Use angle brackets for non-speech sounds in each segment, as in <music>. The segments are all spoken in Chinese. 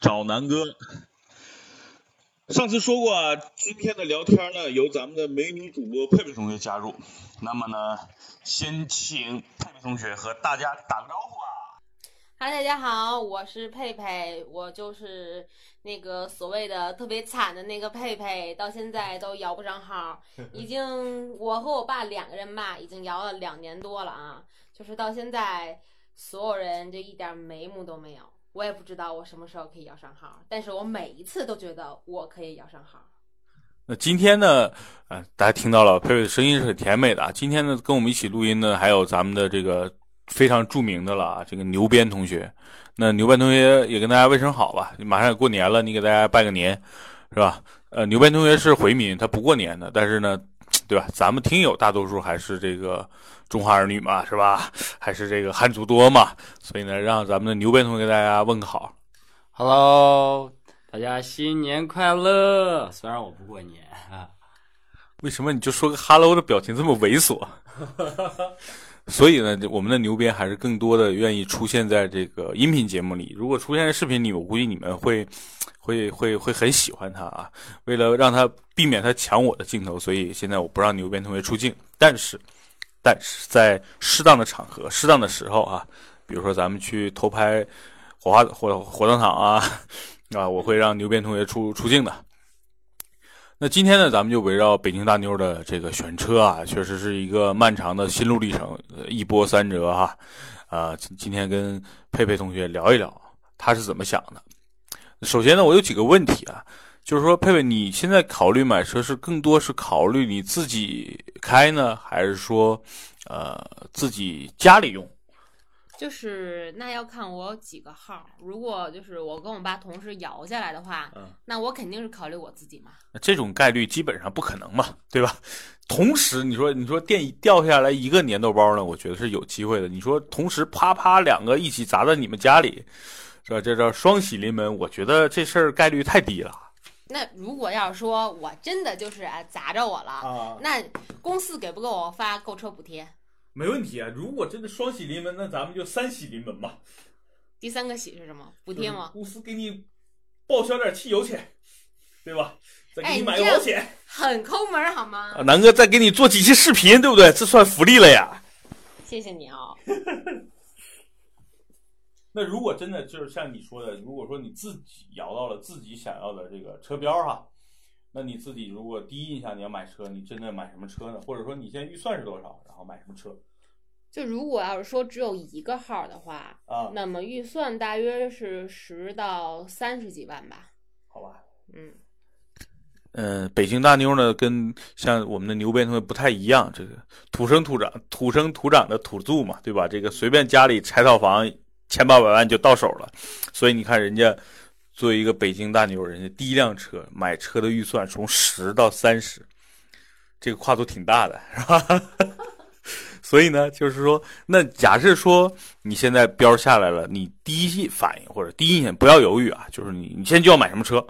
找南哥。上次说过啊，今天的聊天呢，由咱们的美女主播佩佩同学加入。那么呢，先请佩佩同学和大家打个招呼啊。嗨，大家好，我是佩佩，我就是那个所谓的特别惨的那个佩佩，到现在都摇不上号，已经我和我爸两个人吧，已经摇了两年多了啊，就是到现在所有人就一点眉目都没有。我也不知道我什么时候可以摇上号，但是我每一次都觉得我可以摇上号。那今天呢，呃，大家听到了佩佩的声音是很甜美的。今天呢，跟我们一起录音的还有咱们的这个非常著名的了啊，这个牛鞭同学。那牛鞭同学也跟大家问声好吧，马上要过年了，你给大家拜个年，是吧？呃，牛鞭同学是回民，他不过年的，但是呢，对吧？咱们听友大多数还是这个。中华儿女嘛，是吧？还是这个汉族多嘛？所以呢，让咱们的牛鞭同学给大家问个好。Hello，大家新年快乐！虽然我不过年啊，为什么你就说个 Hello 的表情这么猥琐？<laughs> 所以呢，我们的牛鞭还是更多的愿意出现在这个音频节目里。如果出现在视频里，我估计你们会会会会很喜欢他啊。为了让他避免他抢我的镜头，所以现在我不让牛鞭同学出镜，但是。但是在适当的场合、适当的时候啊，比如说咱们去偷拍火花火火葬场啊，啊，我会让牛鞭同学出出镜的。那今天呢，咱们就围绕北京大妞的这个选车啊，确实是一个漫长的心路历程，一波三折哈。啊，今天跟佩佩同学聊一聊，他是怎么想的。首先呢，我有几个问题啊。就是说，佩佩，你现在考虑买车是更多是考虑你自己开呢，还是说，呃，自己家里用？就是那要看我有几个号。如果就是我跟我爸同时摇下来的话，嗯，那我肯定是考虑我自己嘛。这种概率基本上不可能嘛，对吧？同时，你说你说电掉下来一个粘豆包呢，我觉得是有机会的。你说同时啪啪两个一起砸在你们家里，是吧？这叫双喜临门，我觉得这事儿概率太低了。那如果要说我真的就是砸着我了，那公司给不给我发购车补贴？没问题啊！如果真的双喜临门，那咱们就三喜临门吧。第三个喜是什么？补贴吗？公司给你报销点汽油钱，对吧？再给你买个保险，很抠门好吗？啊南哥再给你做几期视频，对不对？这算福利了呀！谢谢你啊。<laughs> 那如果真的就是像你说的，如果说你自己摇到了自己想要的这个车标哈，那你自己如果第一印象你要买车，你真的买什么车呢？或者说你现在预算是多少，然后买什么车？就如果要是说只有一个号的话啊，那么预算大约是十到三十几万吧。好吧，嗯，嗯，北京大妞呢，跟像我们的牛鞭同学不太一样，这个土生土长、土生土长的土著嘛，对吧？这个随便家里拆套房。千八百万就到手了，所以你看人家作为一个北京大牛，人家第一辆车买车的预算从十到三十，这个跨度挺大的，<laughs> 是吧？所以呢，就是说，那假设说你现在标下来了，你第一反应或者第一印象不要犹豫啊，就是你你现在就要买什么车？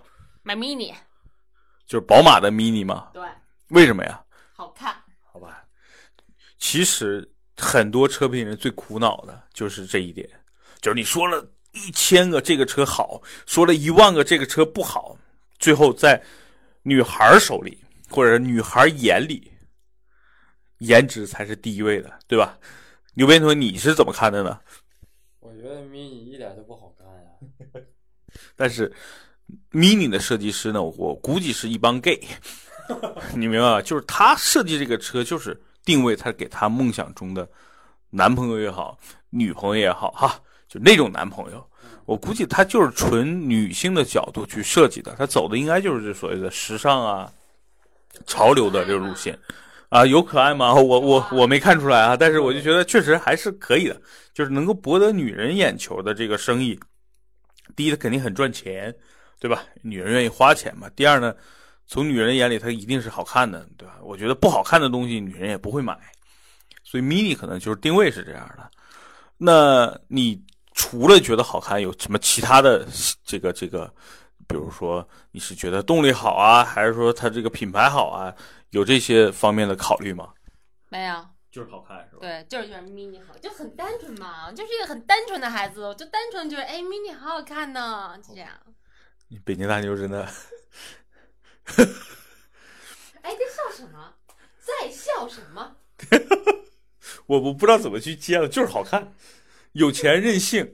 买 mini，就是宝马的 mini 吗？对。为什么呀？好看。好吧。其实很多车评人最苦恼的就是这一点。就是你说了一千个这个车好，说了一万个这个车不好，最后在女孩手里或者女孩眼里，颜值才是第一位的，对吧？牛鞭同学，你是怎么看的呢？我觉得 mini 一点都不好看呀。<laughs> 但是 mini 的设计师呢，我估计是一帮 gay，<laughs> 你明白吧？就是他设计这个车，就是定位他给他梦想中的男朋友也好，女朋友也好，哈。就那种男朋友，我估计他就是纯女性的角度去设计的，他走的应该就是这所谓的时尚啊、潮流的这个路线，啊，有可爱吗？我我我没看出来啊，但是我就觉得确实还是可以的，就是能够博得女人眼球的这个生意，第一，它肯定很赚钱，对吧？女人愿意花钱嘛。第二呢，从女人眼里，它一定是好看的，对吧？我觉得不好看的东西，女人也不会买，所以 mini 可能就是定位是这样的。那你？除了觉得好看，有什么其他的这个这个？比如说，你是觉得动力好啊，还是说它这个品牌好啊？有这些方面的考虑吗？没有，就是好看，是吧？对，就是觉得 mini 好，就很单纯嘛，就是一个很单纯的孩子，我就单纯觉得，哎，mini 好好看呢，就这样。你北京大妞真的，<laughs> 哎，在笑什么？在笑什么？<laughs> 我我不知道怎么去接了，就是好看，有钱任性。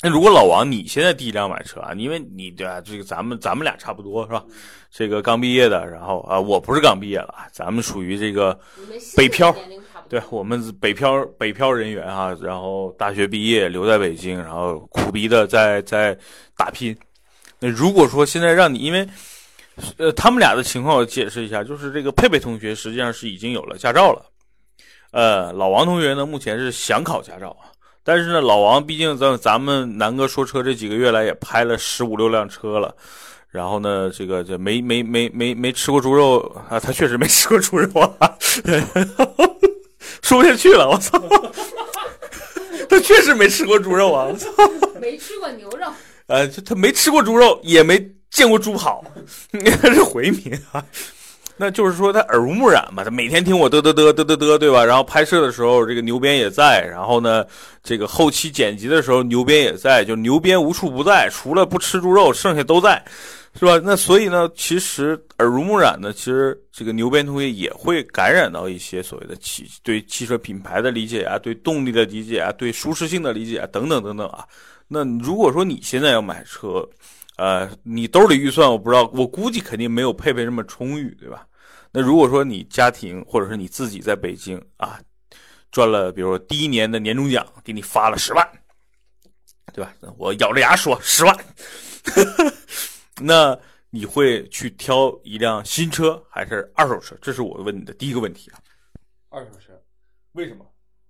那如果老王你现在第一辆买车啊，因为你对啊，这个咱们咱们俩差不多是吧？这个刚毕业的，然后啊，我不是刚毕业了，咱们属于这个北漂对我们北漂北漂人员啊、然后大学毕业留在北京，然后苦逼的在在打拼。那如果说现在让你，因为呃他们俩的情况我解释一下，就是这个佩佩同学实际上是已经有了驾照了，呃老王同学呢目前是想考驾照啊，但是呢老王毕竟咱咱们南哥说车这几个月来也拍了十五六辆车了。然后呢，这个这没没没没没吃过猪肉啊，他确实没吃过猪肉啊，说不下去了，我操！他确实没吃过猪肉啊，我操！<laughs> 没吃过牛肉，呃，就他没吃过猪肉，也没见过猪跑，他 <laughs> 是回民啊。那就是说他耳濡目染嘛，他每天听我嘚嘚嘚嘚嘚嘚，对吧？然后拍摄的时候，这个牛鞭也在，然后呢，这个后期剪辑的时候，牛鞭也在，就牛鞭无处不在，除了不吃猪肉，剩下都在，是吧？那所以呢，其实耳濡目染呢，其实这个牛鞭同学也会感染到一些所谓的汽对汽车品牌的理解啊，对动力的理解啊，对舒适性的理解啊，等等等等啊。那如果说你现在要买车，呃，你兜里预算我不知道，我估计肯定没有佩佩这么充裕，对吧？那如果说你家庭或者是你自己在北京啊，赚了，比如说第一年的年终奖给你发了十万，对吧？我咬着牙说十万，<laughs> 那你会去挑一辆新车还是二手车？这是我问你的第一个问题啊。二手车，为什么？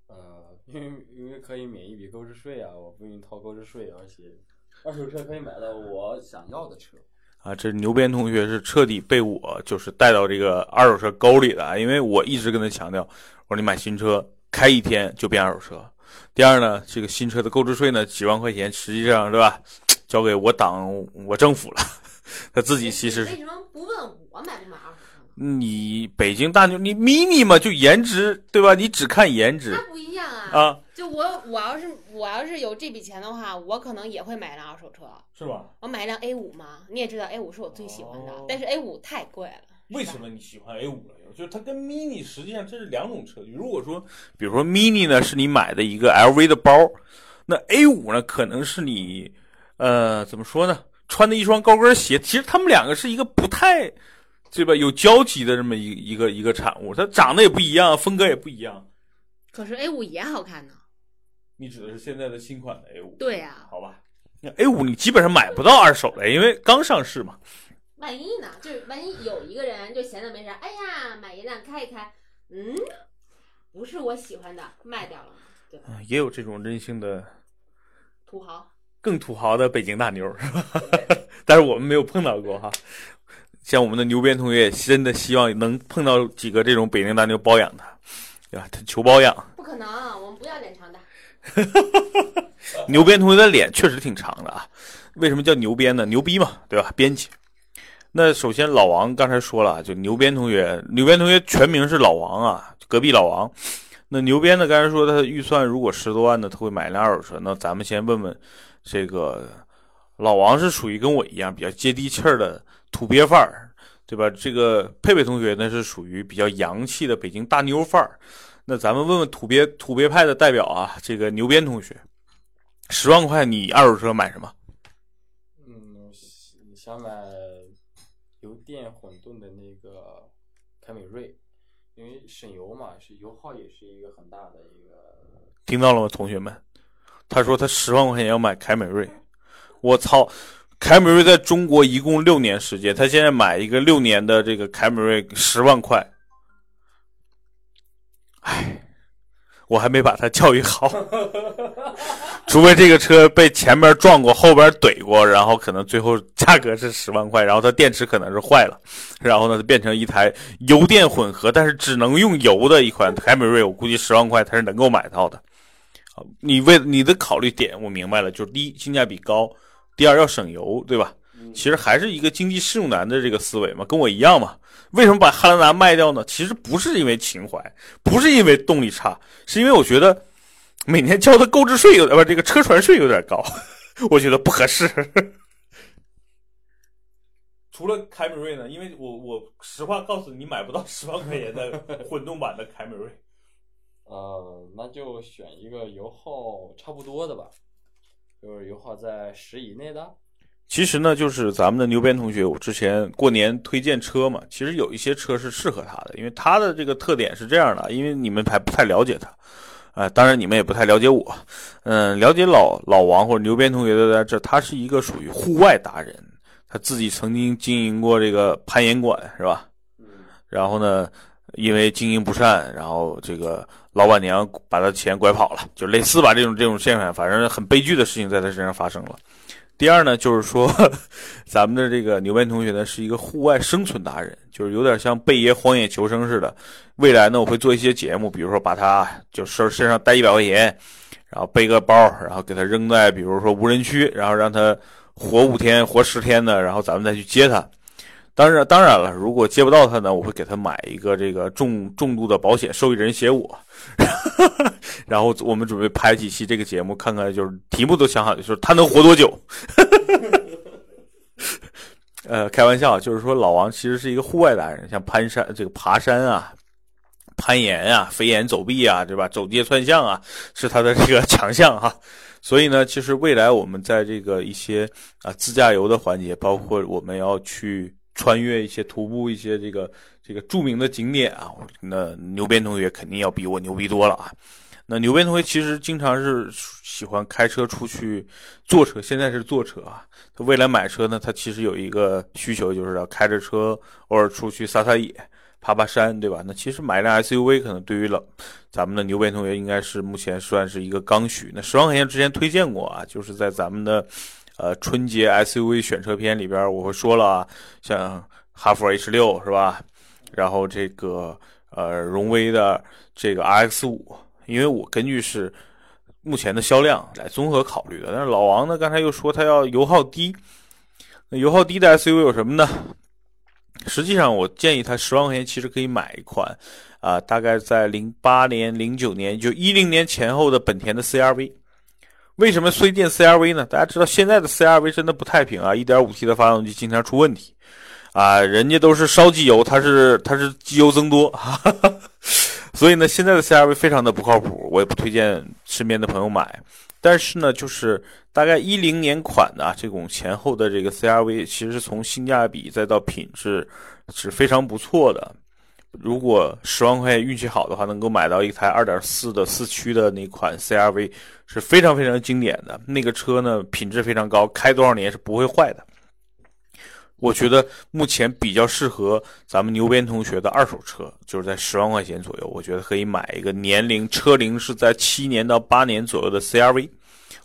呃，因为因为可以免一笔购置税啊，我不用掏购置税，而且二手车可以买到我想要的车。啊，这牛鞭同学是彻底被我就是带到这个二手车沟里的啊，因为我一直跟他强调，我说你买新车开一天就变二手车。第二呢，这个新车的购置税呢几万块钱，实际上对吧，交给我党我政府了，他自己其实是为什么不问我买不买二手车？你北京大牛，你 mini 嘛就颜值对吧？你只看颜值那不一样啊！啊，就我我要是我要是有这笔钱的话，我可能也会买一辆二手车。是吧？我买一辆 A 五嘛，你也知道 A 五是我最喜欢的，哦但是 A 五太贵了。为什么你喜欢 A 五了？就是它跟 mini 实际上这是两种车。如果说，比如说 mini 呢是你买的一个 LV 的包，那 A 五呢可能是你，呃，怎么说呢？穿的一双高跟鞋。其实他们两个是一个不太，对吧？有交集的这么一一个一个产物。它长得也不一样，风格也不一样。可是 A 五也好看呢。你指的是现在的新款的 A 五？对呀、好吧。那 A 五你基本上买不到二手的，因为刚上市嘛。万一呢？就是万一有一个人就闲着没事，哎呀，买一辆开一开，嗯，不是我喜欢的，卖掉了，对也有这种任性的土豪，更土豪的北京大妞，是吧？但是我们没有碰到过哈。像我们的牛鞭同学也真的希望能碰到几个这种北京大妞包养他，对吧？他求包养。不可能，我们不要脸长的。<laughs> 牛鞭同学的脸确实挺长的啊，为什么叫牛鞭呢？牛逼嘛，对吧？编辑。那首先老王刚才说了，就牛鞭同学，牛鞭同学全名是老王啊，隔壁老王。那牛鞭呢，刚才说他预算如果十多万呢，他会买辆二手车。那咱们先问问这个老王是属于跟我一样比较接地气儿的土鳖范儿，对吧？这个佩佩同学呢是属于比较洋气的北京大妞范儿。那咱们问问土鳖土鳖派的代表啊，这个牛鞭同学，十万块你二手车买什么？嗯，想买油电混动的那个凯美瑞，因为省油嘛，是油耗也是一个很大的一个。听到了吗，同学们？他说他十万块钱要买凯美瑞，我操！凯美瑞在中国一共六年时间，他现在买一个六年的这个凯美瑞十万块，唉，我还没把他教育好，<laughs> 除非这个车被前面撞过，后边怼过，然后可能最后价格是十万块，然后它电池可能是坏了，然后呢，它变成一台油电混合，但是只能用油的一款凯美瑞，我估计十万块它是能够买到的。啊，你为你的考虑点我明白了，就是第一性价比高，第二要省油，对吧？其实还是一个经济适用男的这个思维嘛，跟我一样嘛。为什么把汉兰达卖掉呢？其实不是因为情怀，不是因为动力差，是因为我觉得每年交的购置税有点不，这个车船税有点高。<laughs> 我觉得不合适。<laughs> 除了凯美瑞呢，因为我我实话告诉你，你买不到十万块钱的混动版的凯美瑞。<laughs> 呃，那就选一个油耗差不多的吧，就是油耗在十以内的。其实呢，就是咱们的牛鞭同学，我之前过年推荐车嘛，其实有一些车是适合他的，因为他的这个特点是这样的，因为你们还不太了解他，啊、当然你们也不太了解我，嗯，了解老老王或者牛鞭同学的在这，他是一个属于户外达人，他自己曾经经营过这个攀岩馆，是吧？嗯，然后呢，因为经营不善，然后这个老板娘把他钱拐跑了，就类似吧这种这种现象，反正很悲剧的事情在他身上发生了。第二呢，就是说，<laughs> 咱们的这个牛鞭同学呢是一个户外生存达人，就是有点像贝爷荒野求生似的。未来呢，我会做一些节目，比如说把他就身身上带一百块钱，然后背个包，然后给他扔在比如说无人区，然后让他活五天、活十天的，然后咱们再去接他。当然，当然了，如果接不到他呢，我会给他买一个这个重重度的保险，受益人写我。然后我们准备拍几期这个节目，看看就是题目都想好，就是他能活多久。<laughs> 呃，开玩笑，就是说老王其实是一个户外达人，像攀山、这个爬山啊、攀岩啊、飞檐走壁啊，对吧？走街串巷啊，是他的这个强项哈。所以呢，其实未来我们在这个一些啊自驾游的环节，包括我们要去穿越一些徒步一些这个这个著名的景点啊，那牛鞭同学肯定要比我牛逼多了啊。那牛鞭同学其实经常是喜欢开车出去坐车，现在是坐车啊。他未来买车呢，他其实有一个需求，就是要开着车偶尔出去撒撒野、爬爬山，对吧？那其实买一辆 SUV 可能对于老咱们的牛鞭同学应该是目前算是一个刚需。那十万块钱之前推荐过啊，就是在咱们的呃春节 SUV 选车篇里边，我会说了啊，像哈弗 H 六是吧？然后这个呃荣威的这个 RX 五。因为我根据是目前的销量来综合考虑的，但是老王呢，刚才又说他要油耗低，那油耗低的 SUV 有什么呢？实际上，我建议他十万块钱其实可以买一款，啊、大概在零八年、零九年就一零年前后的本田的 CRV。为什么推荐 CRV 呢？大家知道现在的 CRV 真的不太平啊，1.5T 的发动机经常出问题，啊，人家都是烧机油，它是它是机油增多。哈 <laughs> 哈所以呢，现在的 CRV 非常的不靠谱，我也不推荐身边的朋友买。但是呢，就是大概一零年款的、啊、这种前后的这个 CRV，其实从性价比再到品质是非常不错的。如果十万块钱运气好的话，能够买到一台二点四的四驱的那款 CRV，是非常非常经典的。那个车呢，品质非常高，开多少年是不会坏的。我觉得目前比较适合咱们牛鞭同学的二手车，就是在十万块钱左右。我觉得可以买一个年龄车龄是在七年到八年左右的 CRV。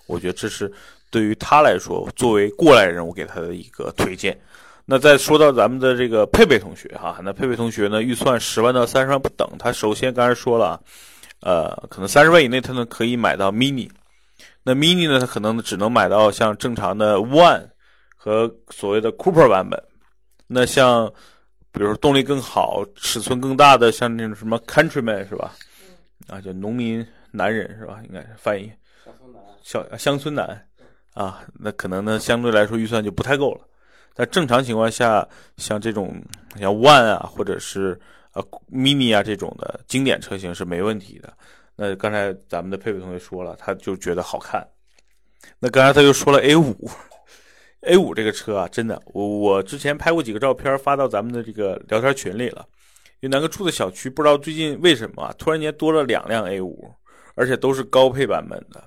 我觉得这是对于他来说，作为过来人，我给他的一个推荐。那再说到咱们的这个佩佩同学哈，那佩佩同学呢，预算十万到三十万不等。他首先刚才说了，呃，可能三十万以内他呢可以买到 mini，那 mini 呢，他可能只能买到像正常的 one。和所谓的 Cooper 版本，那像比如说动力更好、尺寸更大的，像那种什么 Countryman 是吧？啊，就农民男人是吧？应该是翻译乡村男，小乡村男啊，那可能呢相对来说预算就不太够了。在正常情况下，像这种像 One 啊，或者是呃 Mini 啊这种的经典车型是没问题的。那刚才咱们的佩佩同学说了，他就觉得好看。那刚才他又说了 A 五。A 五这个车啊，真的，我我之前拍过几个照片发到咱们的这个聊天群里了。因为南哥住的小区，不知道最近为什么、啊、突然间多了两辆 A 五，而且都是高配版本的。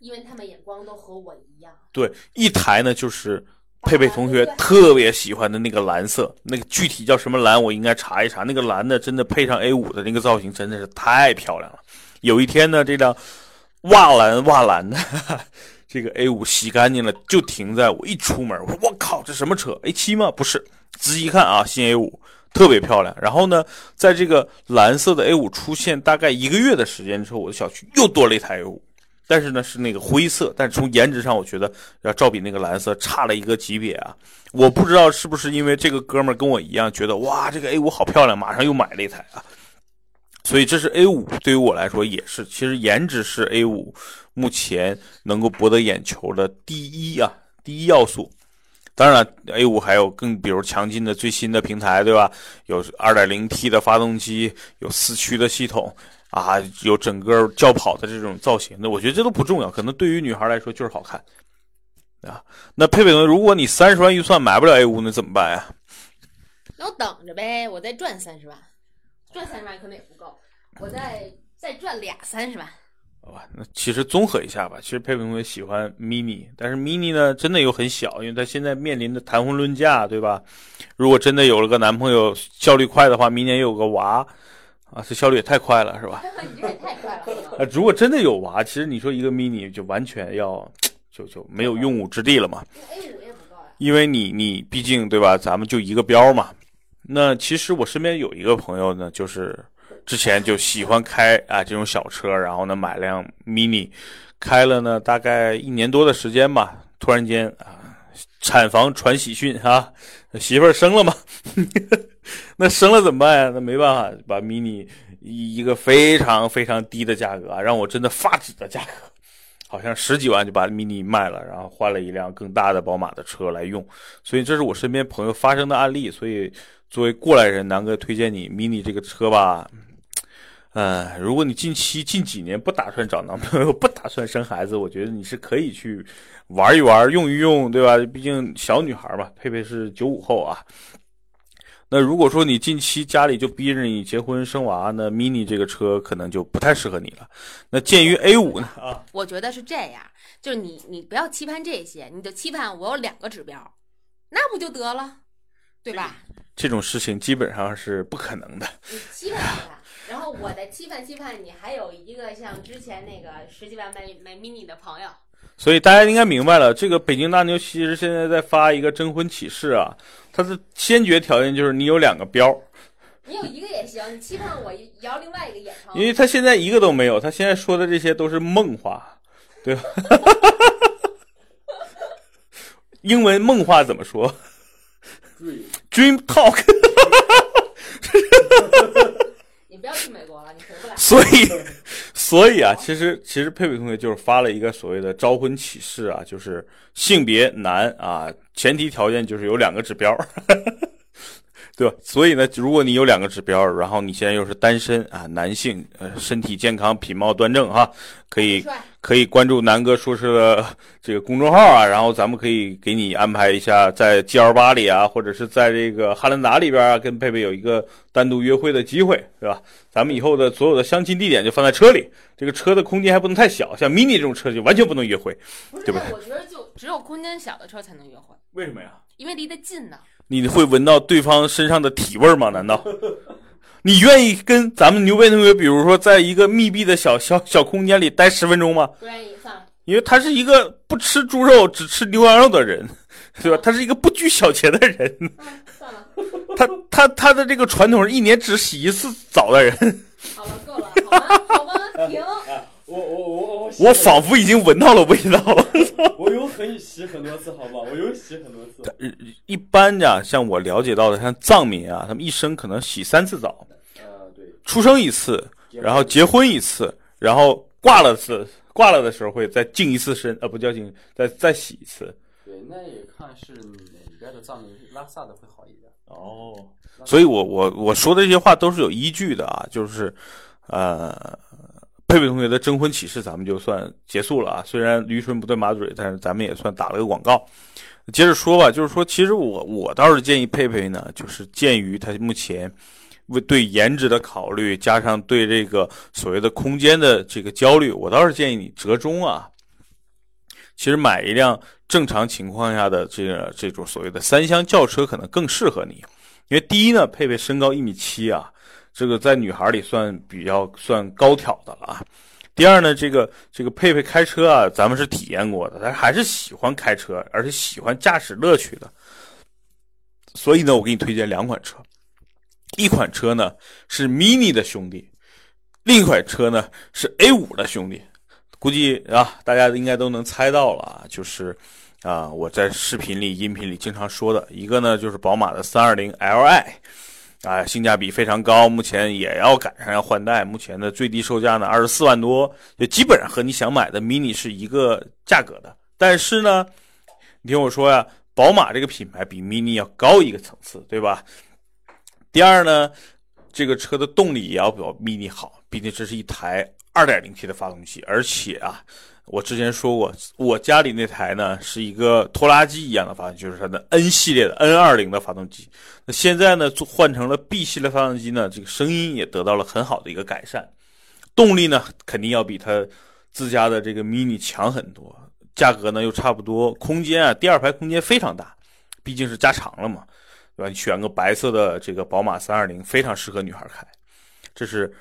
因为他们眼光都和我一样。对，一台呢就是佩佩同学特别喜欢的那个蓝色，那个具体叫什么蓝，我应该查一查。那个蓝的真的配上 A 五的那个造型，真的是太漂亮了。有一天呢，这辆哇蓝哇蓝的。这个 A 五洗干净了，就停在我一出门，我说我靠，这什么车？A 七吗？不是，仔细一看啊，新 A 五特别漂亮。然后呢，在这个蓝色的 A 五出现大概一个月的时间之后，我的小区又多了一台 A 五，但是呢是那个灰色，但是从颜值上我觉得要照比那个蓝色差了一个级别啊。我不知道是不是因为这个哥们儿跟我一样觉得哇，这个 A 五好漂亮，马上又买了一台啊。所以这是 A 五对于我来说也是，其实颜值是 A 五目前能够博得眼球的第一啊第一要素。当然，A 五还有更比如强劲的最新的平台，对吧？有 2.0T 的发动机，有四驱的系统啊，有整个轿跑的这种造型的，我觉得这都不重要，可能对于女孩来说就是好看啊。那佩佩同学，如果你三十万预算买不了 A 五，那怎么办呀？那我等着呗，我再赚三十万，赚三十万可能也不够，我再再赚俩三十万。好吧，那其实综合一下吧，其实佩佩同学喜欢 mini，但是 mini 呢真的又很小，因为他现在面临的谈婚论嫁，对吧？如果真的有了个男朋友，效率快的话，明年又有个娃，啊，这效率也太快了，是吧？<laughs> 你这也太快了。啊，如果真的有娃，其实你说一个 mini 就完全要就就没有用武之地了嘛。因为你你毕竟对吧，咱们就一个标嘛。那其实我身边有一个朋友呢，就是之前就喜欢开啊这种小车，然后呢买辆 mini，开了呢大概一年多的时间吧，突然间啊产房传喜讯啊，<laughs> 媳妇儿生了嘛，<laughs> 那生了怎么办呀？那没办法，把 mini 以一个非常非常低的价格啊，让我真的发指的价格。好像十几万就把 mini 卖了，然后换了一辆更大的宝马的车来用，所以这是我身边朋友发生的案例。所以作为过来人，南哥推荐你 mini 这个车吧。呃，如果你近期近几年不打算找男朋友，不打算生孩子，我觉得你是可以去玩一玩，用一用，对吧？毕竟小女孩嘛，佩佩是九五后啊。那如果说你近期家里就逼着你结婚生娃，那 mini 这个车可能就不太适合你了。那鉴于 A 五呢？啊，我觉得是这样，就是你你不要期盼这些，你就期盼我有两个指标，那不就得了，对吧？这种事情基本上是不可能的。你期盼期盼，然后我再期盼期盼你还有一个像之前那个十几万买买 mini 的朋友，所以大家应该明白了，这个北京大牛其实现在在发一个征婚启事啊，它的先决条件就是你有两个标，你有一个也行，你期盼我摇另外一个也成。因为他现在一个都没有，他现在说的这些都是梦话，对吧？<laughs> 英文梦话怎么说对，？Dream talk。你不要去美国了，你回不来。所以，所以啊，其实其实佩佩同学就是发了一个所谓的招婚启事啊，就是性别男啊，前提条件就是有两个指标，对吧？所以呢，如果你有两个指标，然后你现在又是单身啊，男性，呃，身体健康，品貌端正哈，可以，可以关注南哥说事的这个公众号啊，然后咱们可以给你安排一下在 G L 八里啊，或者是在这个汉兰达里边啊，跟佩佩有一个单独约会的机会，对吧？咱们以后的所有的相亲地点就放在车里，这个车的空间还不能太小，像 mini 这种车就完全不能约会。对吧我觉得就只有空间小的车才能约会，为什么呀？因为离得近呢。你会闻到对方身上的体味儿吗？难道 <laughs> 你愿意跟咱们牛背同学，比如说在一个密闭的小小小空间里待十分钟吗？不愿意，算了。因为他是一个不吃猪肉只吃牛羊肉的人，<laughs> 对吧？他是一个不拘小节的人，嗯，算了，他他他的这个传统是一年只洗一次澡的人。<laughs> 好了，够了，好吗？好吗？停。我我我我我仿佛已经闻到了味道了。<laughs> 我有很洗很多次，好吧，我有洗很多次。一般呀，像我了解到的，像藏民啊，他们一生可能洗三次澡，呃，对，出生一次，然后结婚一次，然后挂了次，挂了的时候会再净一次身，呃，不叫净，再再洗一次。对，那也看是哪边的藏民，拉萨的会好一点。哦，所以我我我说的这些话都是有依据的啊，就是，呃，佩佩同学的征婚启事咱们就算结束了啊。虽然驴唇不对马嘴，但是咱们也算打了个广告。接着说吧，就是说，其实我我倒是建议佩佩呢，就是鉴于他目前为对颜值的考虑，加上对这个所谓的空间的这个焦虑，我倒是建议你折中啊。其实买一辆正常情况下的这个这种所谓的三厢轿车可能更适合你，因为第一呢，佩佩身高一米七啊，这个在女孩里算比较算高挑的了啊。第二呢，这个这个佩佩开车啊，咱们是体验过的，她还是喜欢开车，而且喜欢驾驶乐趣的。所以呢，我给你推荐两款车，一款车呢是 mini 的兄弟，另一款车呢是 A 五的兄弟。估计啊，大家应该都能猜到了啊，就是啊，我在视频里、音频里经常说的一个呢，就是宝马的 320Li，啊，性价比非常高，目前也要赶上要换代，目前的最低售价呢二十四万多，就基本上和你想买的 mini 是一个价格的。但是呢，你听我说呀，宝马这个品牌比 mini 要高一个层次，对吧？第二呢，这个车的动力也要比 mini 好，毕竟这是一台二点零 T 的发动机，而且啊。我之前说过，我家里那台呢是一个拖拉机一样的发动机，就是它的 N 系列的 N 二零的发动机。那现在呢，换成了 B 系列发动机呢，这个声音也得到了很好的一个改善，动力呢肯定要比它自家的这个 Mini 强很多，价格呢又差不多，空间啊，第二排空间非常大，毕竟是加长了嘛，对吧？你选个白色的这个宝马三二零，非常适合女孩开，这是。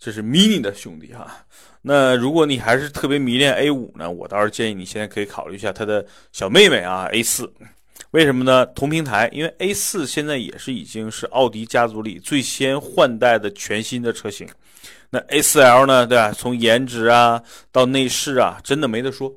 这是 mini 的兄弟哈，那如果你还是特别迷恋 A 五呢，我倒是建议你现在可以考虑一下它的小妹妹啊 A 四，为什么呢？同平台，因为 A 四现在也是已经是奥迪家族里最先换代的全新的车型，那 A 四 L 呢，对吧？从颜值啊到内饰啊，真的没得说。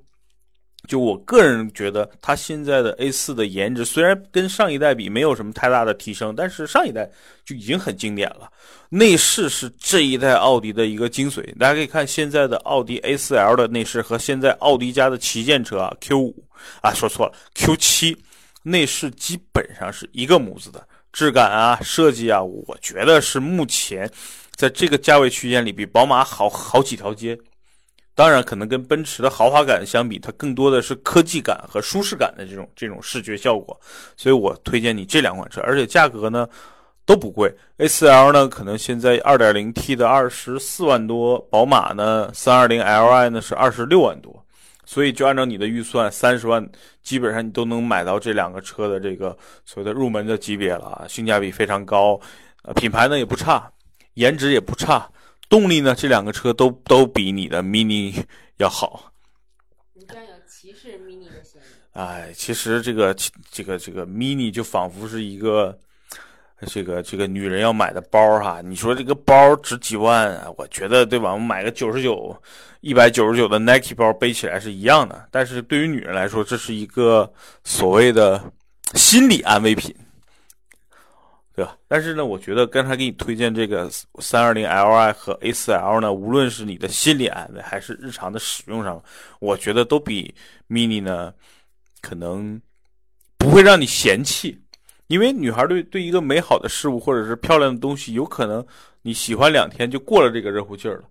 就我个人觉得，它现在的 A 四的颜值虽然跟上一代比没有什么太大的提升，但是上一代就已经很经典了。内饰是这一代奥迪的一个精髓，大家可以看现在的奥迪 A4L 的内饰和现在奥迪家的旗舰车啊 Q5 啊说错了 Q7，内饰基本上是一个模子的质感啊设计啊，我觉得是目前在这个价位区间里比宝马好好几条街。当然，可能跟奔驰的豪华感相比，它更多的是科技感和舒适感的这种这种视觉效果，所以我推荐你这两款车，而且价格呢都不贵。A4L 呢，可能现在 2.0T 的二十四万多，宝马呢 320Li 呢是二十六万多，所以就按照你的预算，三十万基本上你都能买到这两个车的这个所谓的入门的级别了啊，性价比非常高，呃，品牌呢也不差，颜值也不差。动力呢？这两个车都都比你的 Mini 要好。你这样有歧视 Mini 的嫌疑？哎，其实这个这个这个 Mini 就仿佛是一个这个这个女人要买的包哈。你说这个包值几万？我觉得对吧？我买个九十九、一百九十九的 Nike 包背起来是一样的。但是对于女人来说，这是一个所谓的心理安慰品。对吧？但是呢，我觉得刚才给你推荐这个三二零 Li 和 A 四 L 呢，无论是你的心理安慰还是日常的使用上，我觉得都比 Mini 呢，可能不会让你嫌弃。因为女孩对对一个美好的事物或者是漂亮的东西，有可能你喜欢两天就过了这个热乎劲儿了。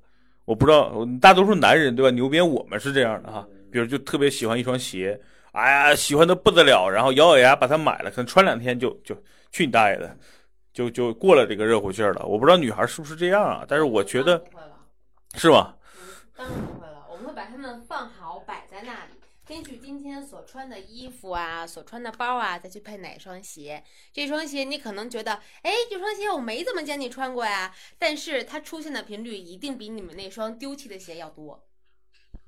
我不知道，大多数男人对吧？牛鞭我们是这样的哈，比如就特别喜欢一双鞋，哎呀，喜欢的不得了，然后咬咬牙把它买了，可能穿两天就就。去你大爷的，就就过了这个热乎劲儿了。我不知道女孩是不是这样啊，但是我觉得，是吗？当然不会了，我们会把它们放好摆在那里，根据今天所穿的衣服啊、所穿的包啊，再去配哪双鞋。这双鞋你可能觉得，哎，这双鞋我没怎么见你穿过呀，但是它出现的频率一定比你们那双丢弃的鞋要多。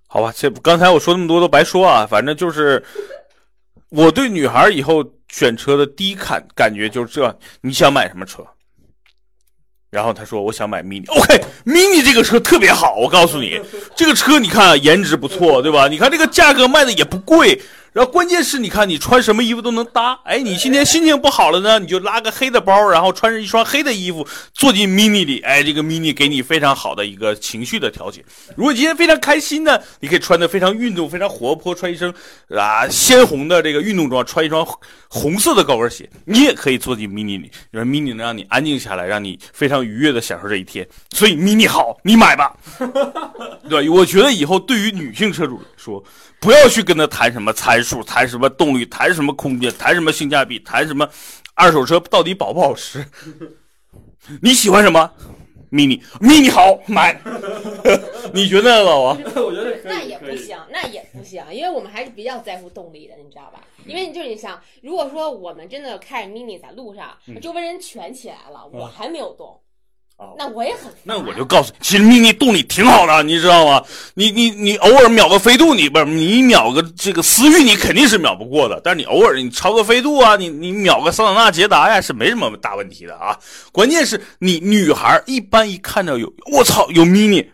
好吧，这刚才我说那么多都白说啊，反正就是我对女孩以后。选车的第一看感觉就是这，你想买什么车？然后他说我想买 mini，OK，mini 这个车特别好，我告诉你，这个车你看颜值不错，对吧？你看这个价格卖的也不贵。然后关键是，你看你穿什么衣服都能搭。哎，你今天心情不好了呢，你就拉个黑的包，然后穿着一双黑的衣服坐进 mini 里。哎，这个 mini 给你非常好的一个情绪的调节。如果今天非常开心呢，你可以穿的非常运动、非常活泼，穿一身啊鲜红的这个运动装，穿一双红色的高跟鞋，你也可以坐进 mini 里。因为 mini 能让你安静下来，让你非常愉悦的享受这一天。所以 mini 好，你买吧。<laughs> 对，我觉得以后对于女性车主来说。不要去跟他谈什么参数，谈什么动力，谈什么空间，谈什么性价比，谈什么二手车到底保不保值。你喜欢什么？mini，mini 好买。<laughs> 你觉得老王？<laughs> 我觉得那也不行，那也不行，因为我们还是比较在乎动力的，你知道吧？因为就是你想，如果说我们真的开着 mini 在路上，周围人全起来了，我还没有动。那我也很，那我就告诉你，其实 mini 动力挺好的，你知道吗？你你你偶尔秒个飞度，你不是你秒个这个思域，你肯定是秒不过的。但是你偶尔你超个飞度啊，你你秒个桑塔纳、捷达呀，是没什么大问题的啊。关键是你女孩一般一看到有我操有 mini，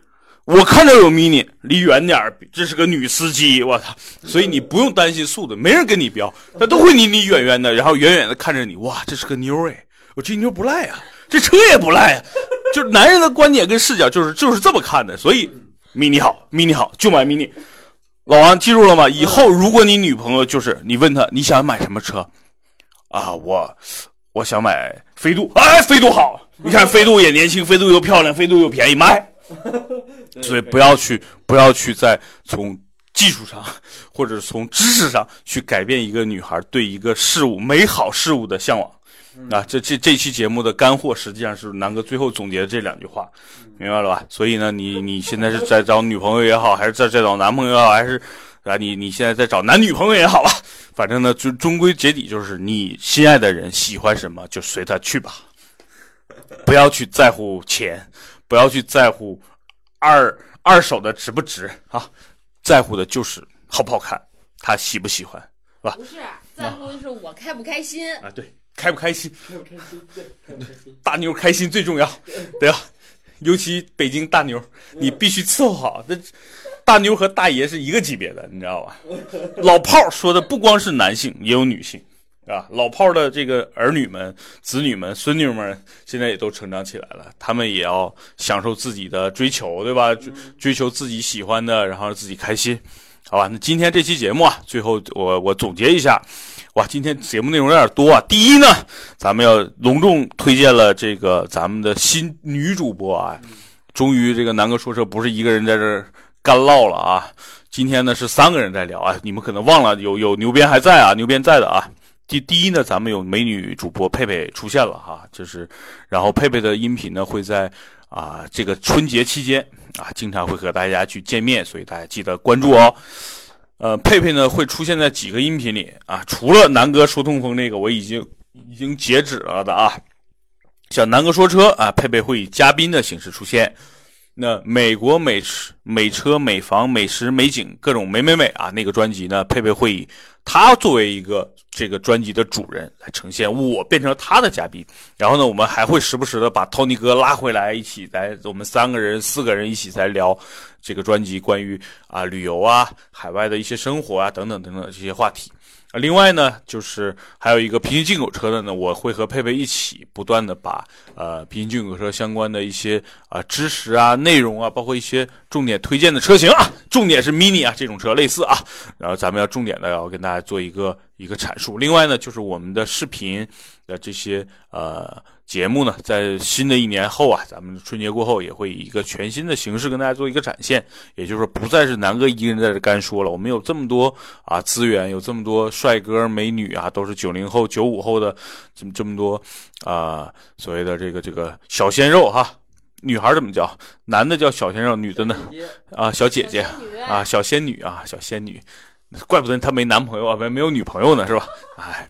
我看到有 mini，离远点这是个女司机，我操！所以你不用担心速度，没人跟你飙，他都会离你远远的，然后远远的看着你，哇，这是个妞哎，我这妞不赖啊。这车也不赖啊。就是男人的观点跟视角就是就是这么看的，所以 mini 好，mini 好就买 mini。老王记住了吗？以后如果你女朋友就是你问她你想买什么车啊，我我想买飞度，哎，飞度好，你看飞度也年轻，飞度又漂亮，飞度又便宜，买。所以不要去不要去再从技术上或者从知识上去改变一个女孩对一个事物美好事物的向往。啊，这这这期节目的干货实际上是南哥最后总结的这两句话，明白了吧？所以呢，你你现在是在找女朋友也好，还是在在找男朋友也好，还是啊，你你现在在找男女朋友也好吧，反正呢，就终归结底就是你心爱的人喜欢什么就随他去吧，不要去在乎钱，不要去在乎二二手的值不值啊，在乎的就是好不好看，他喜不喜欢，是吧？不是在乎的是我开不开心。啊，对，开不开心？开不开心？对，开不开心？大妞开心最重要，对吧？尤其北京大妞，你必须伺候好。那大妞和大爷是一个级别的，你知道吧？老炮儿说的不光是男性，也有女性，啊，老炮儿的这个儿女们、子女们、孙女们，现在也都成长起来了，他们也要享受自己的追求，对吧？追追求自己喜欢的，然后让自己开心，好吧？那今天这期节目啊，最后我我总结一下。哇，今天节目内容有点多啊！第一呢，咱们要隆重推荐了这个咱们的新女主播啊，终于这个南哥说车不是一个人在这儿干唠了啊！今天呢是三个人在聊啊，你们可能忘了有有牛鞭还在啊，牛鞭在的啊。第第一呢，咱们有美女主播佩佩出现了哈，就是然后佩佩的音频呢会在啊这个春节期间啊经常会和大家去见面，所以大家记得关注哦。呃，佩佩呢会出现在几个音频里啊，除了南哥说痛风那个我已经已经截止了的啊，像南哥说车啊，佩佩会以嘉宾的形式出现。那美国美食、美车、美房、美食、美景，各种美美美啊，那个专辑呢，佩佩会以他作为一个这个专辑的主人来呈现，我变成他的嘉宾。然后呢，我们还会时不时的把 Tony 哥拉回来，一起来，我们三个人、四个人一起在聊这个专辑关于啊旅游啊、海外的一些生活啊等等等等这些话题。啊，另外呢，就是还有一个平行进口车的呢，我会和佩佩一起不断的把呃平行进口车相关的一些啊知识啊、内容啊，包括一些重点推荐的车型啊，重点是 mini 啊这种车类似啊，然后咱们要重点的要跟大家做一个一个阐述。另外呢，就是我们的视频的这些呃节目呢，在新的一年后啊，咱们春节过后也会以一个全新的形式跟大家做一个展现，也就是说不再是南哥一个人在这干说了，我们有这么多啊资源，有这么多帅哥美女啊，<laughs> 都是九零后、九五后的这么这么多啊所谓的这个这个小鲜肉哈，女孩怎么叫？男的叫小鲜肉，女的呢啊小姐姐啊小仙女啊小仙女，怪不得她没男朋友啊，没没有女朋友呢是吧？哎。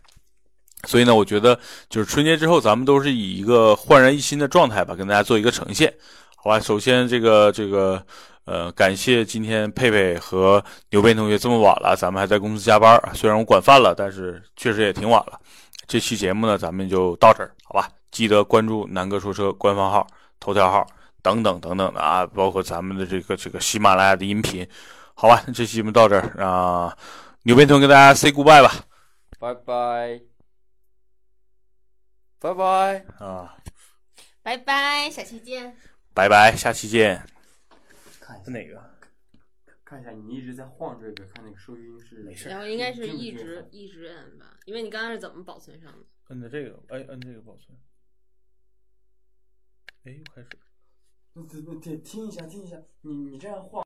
所以呢，我觉得就是春节之后，咱们都是以一个焕然一新的状态吧，跟大家做一个呈现，好吧？首先，这个这个呃，感谢今天佩佩和牛鞭同学这么晚了，咱们还在公司加班。虽然我管饭了，但是确实也挺晚了。这期节目呢，咱们就到这儿，好吧？记得关注南哥说车官方号、头条号等等等等的啊，包括咱们的这个这个喜马拉雅的音频，好吧？这期节目到这儿啊，牛鞭同学跟大家 say goodbye 吧，拜拜，拜拜。啊，拜拜，下期见。拜拜，下期见。看一下哪个？看一下，你一直在晃这个，看那个收音是没然后应该是一直一直摁吧，因为你刚刚是怎么保存上的？摁的这个，哎，摁这个保存。哎，又开始。对对对，听一下听一下，你你这样晃。